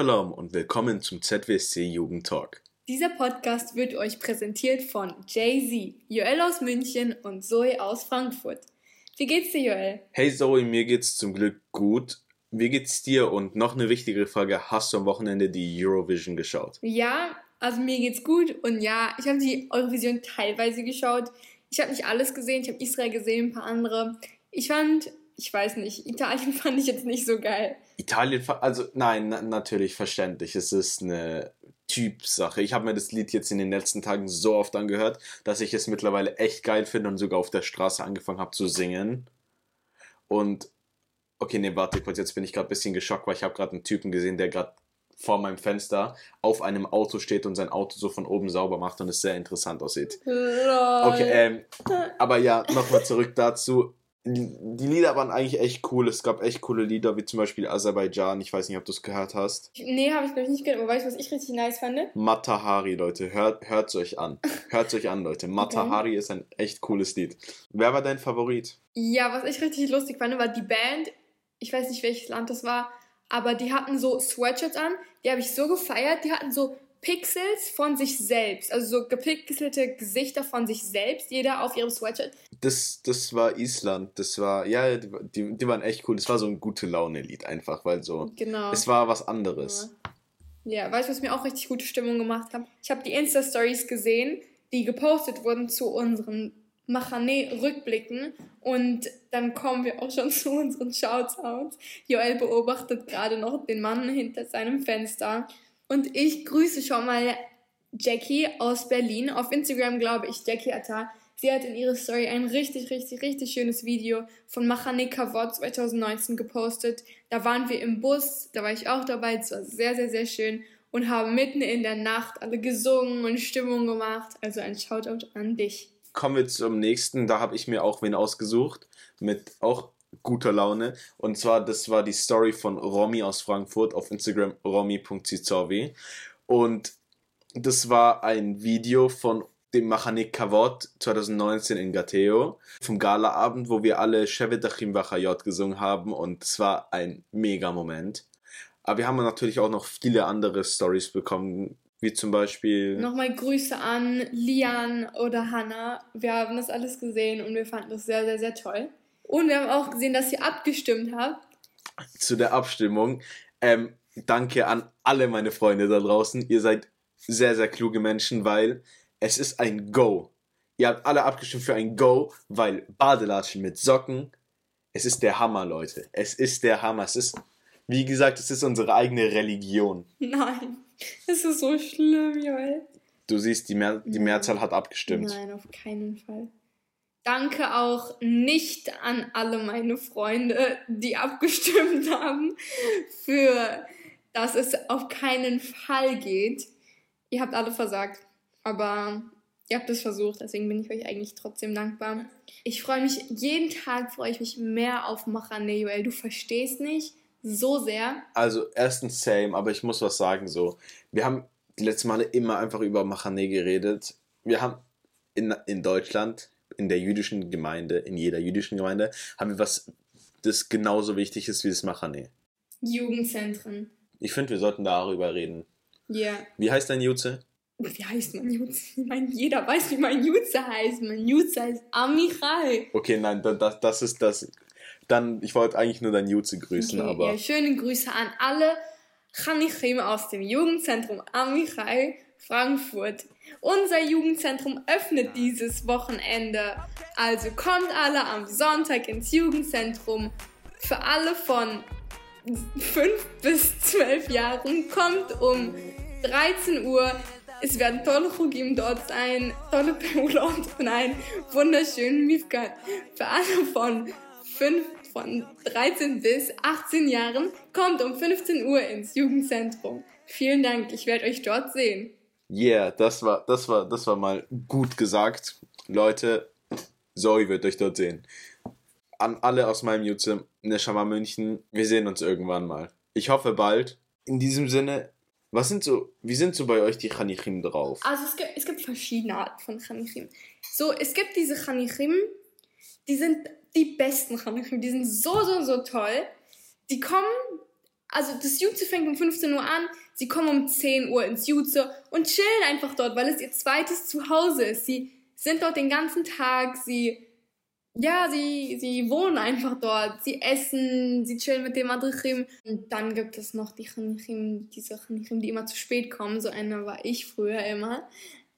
Shalom und willkommen zum ZWSC Jugend Talk. Dieser Podcast wird euch präsentiert von Jay-Z, Joel aus München und Zoe aus Frankfurt. Wie geht's dir, Joel? Hey Zoe, mir geht's zum Glück gut. Wie geht's dir? Und noch eine wichtigere Frage, hast du am Wochenende die Eurovision geschaut? Ja, also mir geht's gut und ja, ich habe die Eurovision teilweise geschaut. Ich habe nicht alles gesehen, ich habe Israel gesehen, ein paar andere. Ich fand, ich weiß nicht, Italien fand ich jetzt nicht so geil. Italien, also nein, na, natürlich verständlich. Es ist eine Typsache. Ich habe mir das Lied jetzt in den letzten Tagen so oft angehört, dass ich es mittlerweile echt geil finde und sogar auf der Straße angefangen habe zu singen. Und okay, nee, warte kurz, jetzt bin ich gerade ein bisschen geschockt, weil ich habe gerade einen Typen gesehen, der gerade vor meinem Fenster auf einem Auto steht und sein Auto so von oben sauber macht und es sehr interessant aussieht. Okay, ähm, aber ja, nochmal zurück dazu die Lieder waren eigentlich echt cool. Es gab echt coole Lieder, wie zum Beispiel Aserbaidschan. Ich weiß nicht, ob du es gehört hast. Nee, habe ich glaube ich nicht gehört. Aber weißt du, was ich richtig nice fand? Matahari, Leute. Hört es euch an. Hört es euch an, Leute. Matahari okay. ist ein echt cooles Lied. Wer war dein Favorit? Ja, was ich richtig lustig fand, war die Band. Ich weiß nicht, welches Land das war. Aber die hatten so Sweatshirts an. Die habe ich so gefeiert. Die hatten so Pixels von sich selbst, also so gepixelte Gesichter von sich selbst, jeder auf ihrem Sweatshirt. Das, das war Island, das war, ja, die, die waren echt cool. Das war so ein gute Laune-Lied einfach, weil so, genau. es war was anderes. Ja, ja weißt du, was mir auch richtig gute Stimmung gemacht hat? Ich habe die Insta-Stories gesehen, die gepostet wurden zu unseren Machane-Rückblicken und dann kommen wir auch schon zu unseren Shoutouts. Joel beobachtet gerade noch den Mann hinter seinem Fenster und ich grüße schon mal Jackie aus Berlin. Auf Instagram glaube ich Jackie Atta. Sie hat in ihrer Story ein richtig, richtig, richtig schönes Video von Machane Kavod 2019 gepostet. Da waren wir im Bus, da war ich auch dabei. Es war sehr, sehr, sehr schön und haben mitten in der Nacht alle gesungen und Stimmung gemacht. Also ein Shoutout an dich. Kommen wir zum nächsten. Da habe ich mir auch wen ausgesucht mit auch guter Laune. Und zwar, das war die Story von Romy aus Frankfurt auf Instagram, romy.zizowi. Und das war ein Video von dem Machanik Kavot 2019 in Gateo vom Galaabend, wo wir alle Shevedachim Vachayot gesungen haben und es war ein mega Moment. Aber wir haben natürlich auch noch viele andere Stories bekommen, wie zum Beispiel. Nochmal Grüße an Lian oder Hannah. Wir haben das alles gesehen und wir fanden das sehr, sehr, sehr toll. Und wir haben auch gesehen, dass ihr abgestimmt habt. Zu der Abstimmung. Ähm, danke an alle meine Freunde da draußen. Ihr seid sehr, sehr kluge Menschen, weil es ist ein Go. Ihr habt alle abgestimmt für ein Go, weil Badelatschen mit Socken, es ist der Hammer, Leute. Es ist der Hammer. Es ist, wie gesagt, es ist unsere eigene Religion. Nein, es ist so schlimm, Joel. Du siehst, die, Mehr die Mehrzahl hat abgestimmt. Nein, auf keinen Fall. Danke auch nicht an alle meine Freunde, die abgestimmt haben, für dass es auf keinen Fall geht. Ihr habt alle versagt, aber ihr habt es versucht, deswegen bin ich euch eigentlich trotzdem dankbar. Ich freue mich, jeden Tag freue ich mich mehr auf Machane, weil du verstehst nicht so sehr. Also erstens same, aber ich muss was sagen so. Wir haben die letzten Male immer einfach über Machane geredet. Wir haben in, in Deutschland in der jüdischen Gemeinde, in jeder jüdischen Gemeinde, haben wir was, das genauso wichtig ist wie das Machane. Jugendzentren. Ich finde, wir sollten darüber reden. Ja. Yeah. Wie heißt dein Jutze? Wie heißt mein Jutze? Ich meine, jeder weiß, wie mein Jutze heißt. Mein Jutze heißt Amichai. Okay, nein, das, das ist das. Dann, ich wollte eigentlich nur dein Jutze grüßen, okay, aber. Ja, schöne Grüße an alle Chanichim aus dem Jugendzentrum Amichai Frankfurt. Unser Jugendzentrum öffnet dieses Wochenende. Also kommt alle am Sonntag ins Jugendzentrum. Für alle von 5 bis 12 Jahren kommt um 13 Uhr. Es werden tolle Chugim dort sein, tolle Peulot und einen wunderschönen Mifkat. Für alle von 5 von 13 bis 18 Jahren kommt um 15 Uhr ins Jugendzentrum. Vielen Dank, ich werde euch dort sehen. Yeah, das war, das war, das war mal gut gesagt. Leute, Zoe wird euch dort sehen. An alle aus meinem Jutze, Neshama München, wir sehen uns irgendwann mal. Ich hoffe bald. In diesem Sinne, was sind so, wie sind so bei euch die Chanichim drauf? Also es gibt, es gibt verschiedene Arten von Chanichim. So, es gibt diese Chanichim, die sind die besten Chanichim, die sind so, so, so toll. Die kommen also das Jutze fängt um 15 Uhr an, sie kommen um 10 Uhr ins Jutze und chillen einfach dort, weil es ihr zweites Zuhause ist. Sie sind dort den ganzen Tag, sie, ja, sie, sie wohnen einfach dort, sie essen, sie chillen mit dem Madrichim. Und dann gibt es noch die Chanichim, diese Chanichim, die immer zu spät kommen, so eine war ich früher immer.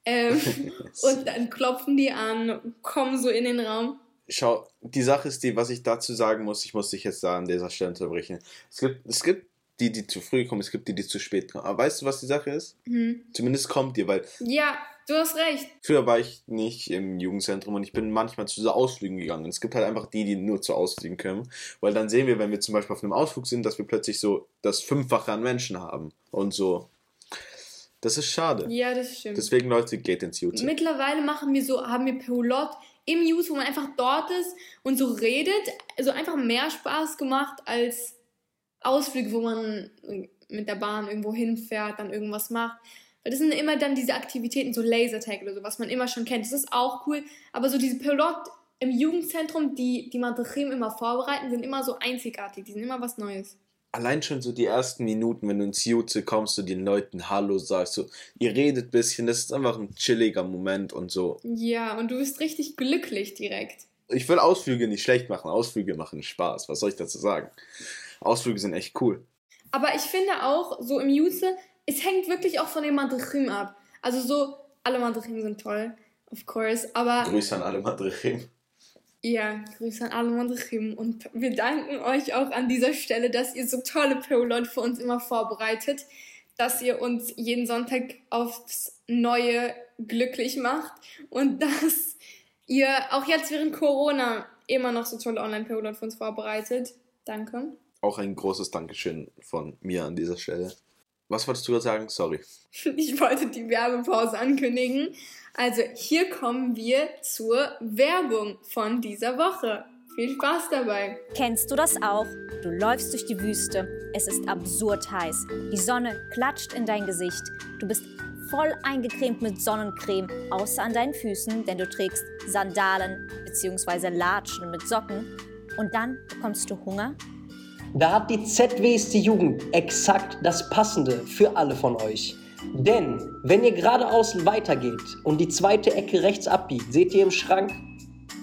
Ähm, und dann klopfen die an, kommen so in den Raum. Schau, die Sache ist die, was ich dazu sagen muss, ich muss dich jetzt da an dieser Stelle unterbrechen. Es gibt, es gibt die, die zu früh kommen, es gibt die, die zu spät kommen. Aber weißt du, was die Sache ist? Mhm. Zumindest kommt ihr, weil Ja, du hast recht. früher war ich nicht im Jugendzentrum und ich bin manchmal zu so Ausflügen gegangen. Es gibt halt einfach die, die nur zu Ausflügen können. Weil dann sehen wir, wenn wir zum Beispiel auf einem Ausflug sind, dass wir plötzlich so das Fünffache an Menschen haben. Und so. Das ist schade. Ja, das stimmt. Deswegen, Leute, geht ins Jutze. Mittlerweile machen wir so, haben wir Peulot im Use, wo man einfach dort ist und so redet. Also einfach mehr Spaß gemacht als Ausflüge, wo man mit der Bahn irgendwo hinfährt, dann irgendwas macht. Weil das sind immer dann diese Aktivitäten, so Lasertag oder so, was man immer schon kennt. Das ist auch cool. Aber so diese Peulot im Jugendzentrum, die die Madrechim immer vorbereiten, sind immer so einzigartig. Die sind immer was Neues. Allein schon so die ersten Minuten, wenn du ins Jutze kommst, du den Leuten Hallo sagst, so, ihr redet ein bisschen, das ist einfach ein chilliger Moment und so. Ja, und du bist richtig glücklich direkt. Ich will Ausflüge nicht schlecht machen, Ausflüge machen Spaß, was soll ich dazu sagen? Ausflüge sind echt cool. Aber ich finde auch, so im Jutze, es hängt wirklich auch von den Madrechim ab. Also so, alle Madrechim sind toll, of course, aber Grüße an alle Madrichim. Ja, Grüße an alle Madrechim und wir danken euch auch an dieser Stelle, dass ihr so tolle Peulot für uns immer vorbereitet, dass ihr uns jeden Sonntag aufs Neue glücklich macht und dass ihr auch jetzt während Corona immer noch so tolle Online-Peulot für uns vorbereitet. Danke. Auch ein großes Dankeschön von mir an dieser Stelle. Was wolltest du gerade sagen? Sorry. Ich wollte die Werbepause ankündigen. Also hier kommen wir zur Werbung von dieser Woche. Viel Spaß dabei. Kennst du das auch? Du läufst durch die Wüste. Es ist absurd heiß. Die Sonne klatscht in dein Gesicht. Du bist voll eingecremt mit Sonnencreme, außer an deinen Füßen, denn du trägst Sandalen bzw. Latschen mit Socken. Und dann bekommst du Hunger Da hat die ZWST Jugend exakt das Passende für alle von euch. Denn wenn ihr geradeaus weitergeht und die zweite Ecke rechts abbiegt, seht ihr im Schrank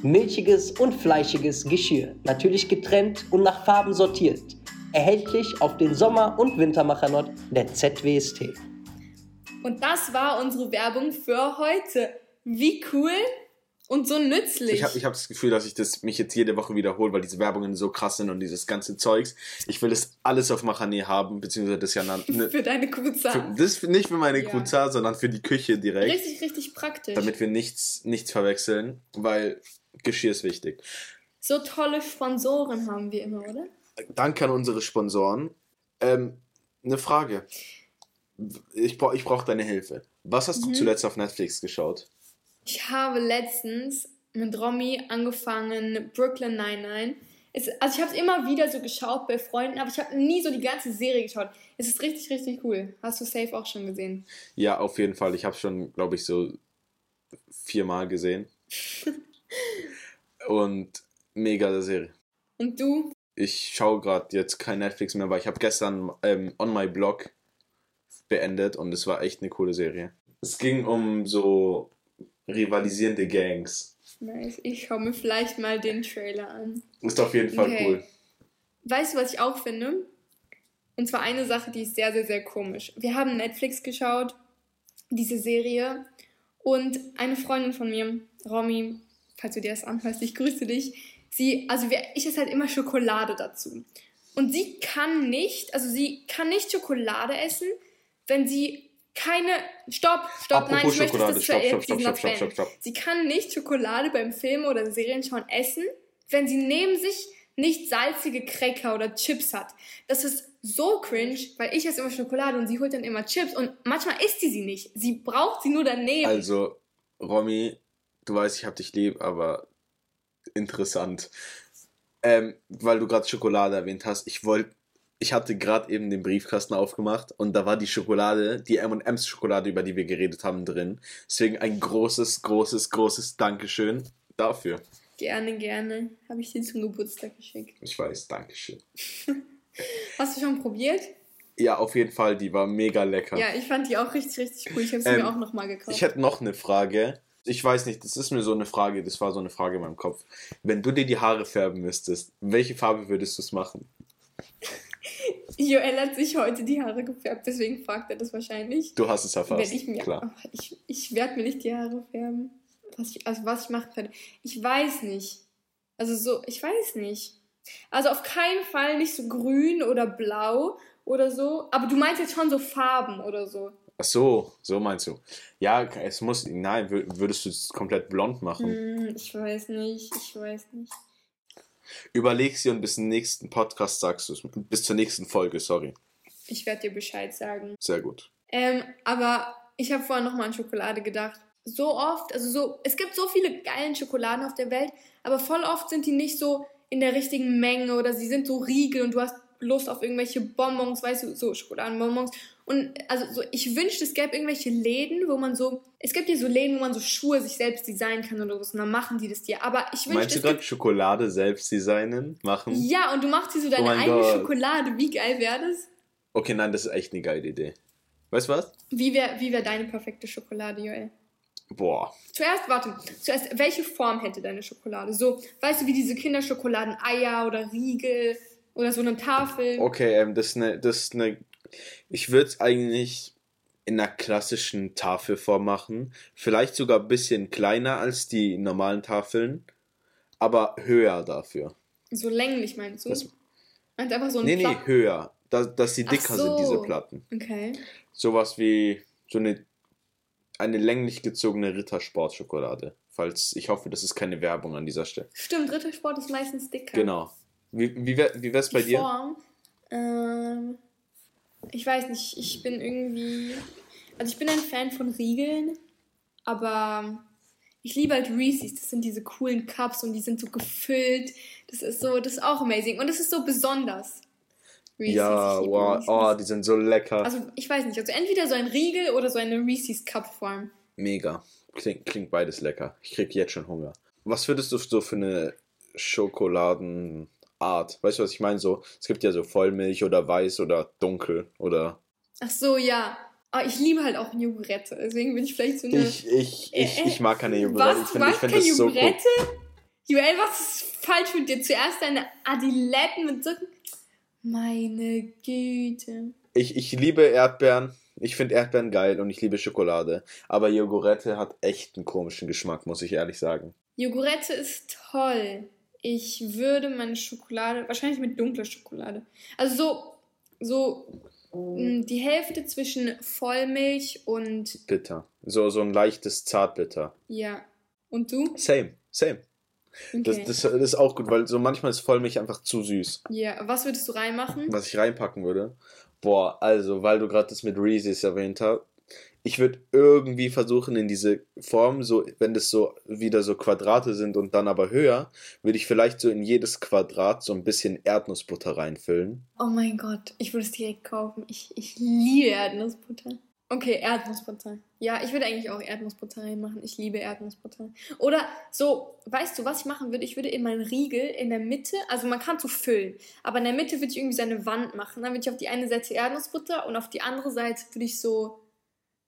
milchiges und fleischiges Geschirr, natürlich getrennt und nach Farben sortiert. Erhältlich auf den Sommer- und Wintermachernot der ZWST. Und das war unsere Werbung für heute. Wie cool und so nützlich. Ich habe ich hab das Gefühl, dass ich das mich jetzt jede Woche wiederhole, weil diese Werbungen so krass sind und dieses ganze Zeugs. Ich will das alles auf Machane haben, beziehungsweise das ja na- ne, für deine für, Kuza. das nicht für meine Ja. Kuza, sondern für die Küche direkt, Richtig, richtig praktisch. damit wir nichts, nichts verwechseln, weil Geschirr ist wichtig. so tolle Sponsoren haben wir immer, oder? Danke an unsere Sponsoren. Ähm, eine Frage. Ich, brauch, ich brauche deine Hilfe. Was hast du Mhm. zuletzt auf Netflix geschaut? Ich habe letztens mit Romy angefangen, Brooklyn 99. Es, also ich habe es immer wieder so geschaut bei Freunden, aber ich habe nie so die ganze Serie geschaut. Es ist richtig, richtig cool. Hast du safe auch schon gesehen? Ja, auf jeden Fall. Ich habe schon, glaube ich, so viermal gesehen. Und mega Serie. Und du? Ich schaue gerade jetzt kein Netflix mehr, weil ich habe gestern ähm, On My Blog beendet und es war echt eine coole Serie. Es ging um so rivalisierende Gangs. Nice. Ich schaue mir vielleicht mal den Trailer an. Ist auf jeden Fall Okay. cool. Weißt du, was ich auch finde? Und zwar eine Sache, die ist sehr, sehr, sehr komisch. Wir haben Netflix geschaut, diese Serie. Und eine Freundin von mir, Romy, falls du dir das anhörst, ich grüße dich. Sie, also wir, ich esse halt immer Schokolade dazu. Und sie kann nicht, also sie kann nicht Schokolade essen, wenn sie keine. Stopp, stopp, nein, Apropos ich möchte Schokolade, das stopp, stopp, stopp, stopp, stopp, stopp, stopp. Sie kann nicht Schokolade beim Film oder Serien schauen essen, wenn sie neben sich nicht salzige Cracker oder Chips hat. Das ist so cringe, weil ich esse immer Schokolade und sie holt dann immer Chips und manchmal isst sie sie nicht. Sie braucht sie nur daneben. Also, Romy, du weißt, ich hab dich lieb, aber interessant. Ähm, weil du gerade Schokolade erwähnt hast, ich wollte, ich hatte gerade eben den Briefkasten aufgemacht und da war die Schokolade, die M&M's Schokolade, über die wir geredet haben, drin. Deswegen ein großes, großes, großes Dankeschön dafür. Gerne, gerne. Habe ich dir zum Geburtstag geschickt. Ich weiß, Dankeschön. Hast du schon probiert? Ja, auf jeden Fall, die war mega lecker. Ja, ich fand die auch richtig, richtig cool. Ich habe sie Ähm, mir auch nochmal gekauft. Ich hätte noch eine Frage. Ich weiß nicht, das ist mir so eine Frage, das war so eine Frage in meinem Kopf. Wenn du dir die Haare färben müsstest, welche Farbe würdest du es machen? Joel hat sich heute die Haare gefärbt, deswegen fragt er das wahrscheinlich. Du hast es erfasst. Wenn ich mir, Klar. Ach, ich, ich werde mir nicht die Haare färben. Was ich, also was ich machen könnte. Ich weiß nicht. Also so, ich weiß nicht. Also auf keinen Fall nicht so grün oder blau oder so. Aber du meinst jetzt schon so Farben oder so. Ach so, so meinst du. Ja, es muss, nein, wür- würdest du es komplett blond machen? Hm, ich weiß nicht, ich weiß nicht. Überleg sie und bis zum nächsten Podcast sagst du es. Bis zur nächsten Folge, sorry. Ich werde dir Bescheid sagen. Sehr gut. Ähm, aber ich habe vorher nochmal an Schokolade gedacht. So oft, also so, es gibt so viele geilen Schokoladen auf der Welt, aber voll oft sind die nicht so in der richtigen Menge oder sie sind so Riegel und du hast Lust auf irgendwelche Bonbons, weißt du, so Schokoladenbonbons. Und also so, ich wünschte, es gäbe irgendwelche Läden, wo man so, es gibt ja so Läden, wo man so Schuhe sich selbst designen kann oder was, und dann machen die das dir. Aber ich Meinst wünschte, du es gerade Schokolade selbst designen, machen? ja, und du machst dir so deine Oh eigene Gott. Schokolade. Wie geil wäre das? Okay, nein, das ist echt eine geile Idee. Weißt du was? Wie wäre wie wär deine perfekte Schokolade, Joel? Boah. Zuerst, warte, zuerst, welche Form hätte deine Schokolade? So, weißt du, wie diese Kinderschokoladen, Eier oder Riegel oder so eine Tafel? Okay, ähm, das ist eine, das ist eine, ich würde es eigentlich in einer klassischen Tafelform machen. Vielleicht sogar ein bisschen kleiner als die normalen Tafeln, aber höher dafür. So länglich meinst du? Das- Und einfach so ein Nee, nee, Pla- höher. Dass, dass sie Ach dicker so. sind, diese Platten. Okay. Sowas wie so eine, eine länglich gezogene Rittersportschokolade. Falls, ich hoffe, das ist keine Werbung an dieser Stelle. Stimmt, Rittersport ist meistens dicker. Genau. Wie, wie, wär, wie wär's bei Die dir? Form, ähm, ich weiß nicht, ich bin irgendwie, also ich bin ein Fan von Riegeln, aber ich liebe halt Reese's, das sind diese coolen Cups und die sind so gefüllt, das ist so, das ist auch amazing und das ist so besonders. Reese's, Ja, wow, Reese's. oh, die sind so lecker. Also ich weiß nicht, also entweder so ein Riegel oder so eine Reese's Cup Form. Mega. Klingt, klingt beides lecker. Ich krieg jetzt schon Hunger. Was würdest du so für eine Schokoladenart? Weißt du, was ich meine? So, es gibt ja so Vollmilch oder weiß oder dunkel oder. Ach so, ja. Aber ich liebe halt auch Jogurette, deswegen bin ich vielleicht so eine... Ich, ich, ich, Äh, ich mag keine Joghurt. Was? Ich Du finde ich find keine das so cool. Jogurette? Joel, was ist falsch mit dir? Zuerst deine Adiletten mit so... Meine Güte. Ich, ich liebe Erdbeeren. Ich finde Erdbeeren geil und ich liebe Schokolade. Aber Jogurette hat echt einen komischen Geschmack, muss ich ehrlich sagen. Jogurette ist toll. Ich würde meine Schokolade... Wahrscheinlich mit dunkler Schokolade. Also so... So... mh, Die Hälfte zwischen Vollmilch und... Bitter. So, so ein leichtes Zartbitter. Ja. Und du? Same, same. Das, Okay. das, das ist auch gut, weil so manchmal ist Vollmilch einfach zu süß. ja. Was würdest du reinmachen? Was ich reinpacken würde. Boah, also, weil du gerade das mit Reese's erwähnt hast. Ich würde irgendwie versuchen, in diese Form, so, wenn das so wieder so Quadrate sind und dann aber höher, würde ich vielleicht so in jedes Quadrat so ein bisschen Erdnussbutter reinfüllen. Oh mein Gott, ich würde es direkt kaufen. Ich, ich liebe Erdnussbutter. Okay, Erdnussbutter. Ja, ich würde eigentlich auch Erdnussbutter reinmachen. Ich liebe Erdnussbutter. Oder so, weißt du, was ich machen würde? Ich würde in meinen Riegel in der Mitte, also man kann so füllen, aber in der Mitte würde ich irgendwie so eine Wand machen. Dann würde ich auf die eine Seite Erdnussbutter und auf die andere Seite würde ich so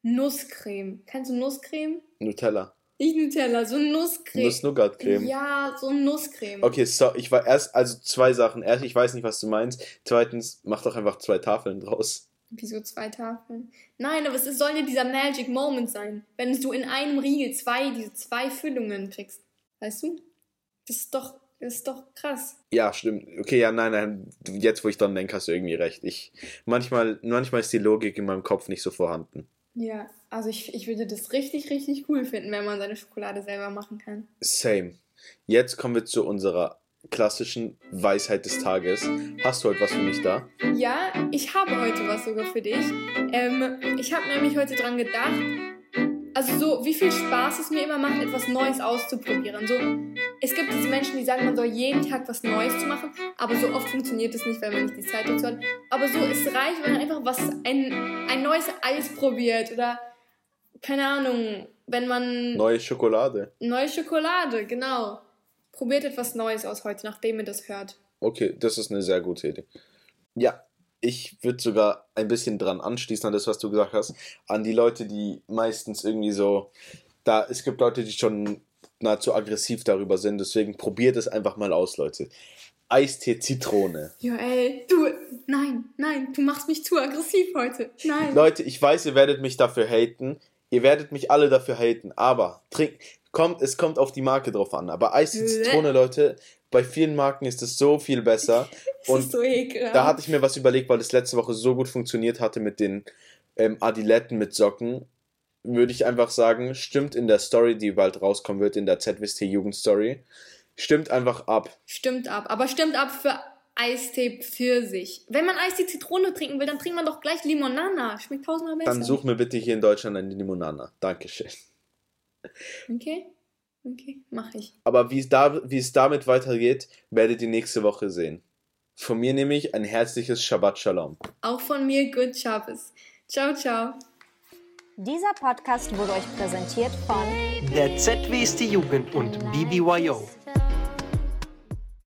Nusscreme. Kennst du Nusscreme? Nutella. Nicht Nutella, so Nusscreme. Nuss-Nougat-Creme. Ja, so Nusscreme. Okay, so, ich war erst, also zwei Sachen. Erst, ich weiß nicht, was du meinst. Zweitens, mach doch einfach zwei Tafeln draus. Wieso zwei Tafeln? Nein, aber es soll ja dieser Magic Moment sein. Wenn du in einem Riegel zwei, diese zwei Füllungen kriegst. Weißt du? Das ist doch, das ist doch krass. Ja, stimmt. Okay, ja, nein, nein. Jetzt, wo ich dran denke, hast du irgendwie recht. Ich, manchmal, manchmal ist die Logik in meinem Kopf nicht so vorhanden. Ja, also ich, ich würde das richtig, richtig cool finden, wenn man seine Schokolade selber machen kann. Same. Jetzt kommen wir zu unserer klassischen Weisheit des Tages. Hast du heute was für mich da? Ja, ich habe heute was sogar für dich. Ähm, ich habe nämlich heute dran gedacht, also so, wie viel Spaß es mir immer macht, etwas Neues auszuprobieren. So, es gibt diese Menschen, die sagen, man soll jeden Tag was Neues zu machen, aber so oft funktioniert es nicht, weil man nicht die Zeit dazu hat. Aber so, es reicht, wenn man einfach was, ein, ein neues Eis probiert oder, keine Ahnung, wenn man Neue Schokolade. neue Schokolade, genau. Probiert etwas Neues aus heute, nachdem ihr das hört. Okay, das ist eine sehr gute Idee. Ja, ich würde sogar ein bisschen dran anschließen an das, was du gesagt hast. An die Leute, die meistens irgendwie so. Da, es gibt Leute, die schon nahezu aggressiv darüber sind. Deswegen probiert es einfach mal aus, Leute. Eistee Zitrone. Ja, ey, du, nein, nein, du machst mich zu aggressiv heute. Nein. Leute, ich weiß, ihr werdet mich dafür haten. Ihr werdet mich alle dafür haten. Aber trink, kommt, es kommt auf die Marke drauf an. Aber Eistee Zitrone, Leute, bei vielen Marken ist es so viel besser. Das Und ist so ekelhaft. da hatte ich mir was überlegt, weil es letzte Woche so gut funktioniert hatte mit den ähm, Adiletten mit Socken. Würde ich einfach sagen, stimmt in der Story, die bald rauskommen wird, in der ZWST Jugendstory. Stimmt einfach ab. Stimmt ab. Aber stimmt ab für Eistee für sich. Wenn man Eistee Zitrone trinken will, dann trinkt man doch gleich Limonana. Schmeckt tausendmal besser. Dann such mir bitte hier in Deutschland eine Limonana. Dankeschön. Okay. Okay, mach ich. Aber wie es, da, wie es damit weitergeht, werdet ihr nächste Woche sehen. Von mir nämlich ein herzliches Shabbat Shalom. Auch von mir, Good Shabbos. Ciao, ciao. Dieser Podcast wurde euch präsentiert von Der ZWST Jugend und BBYO.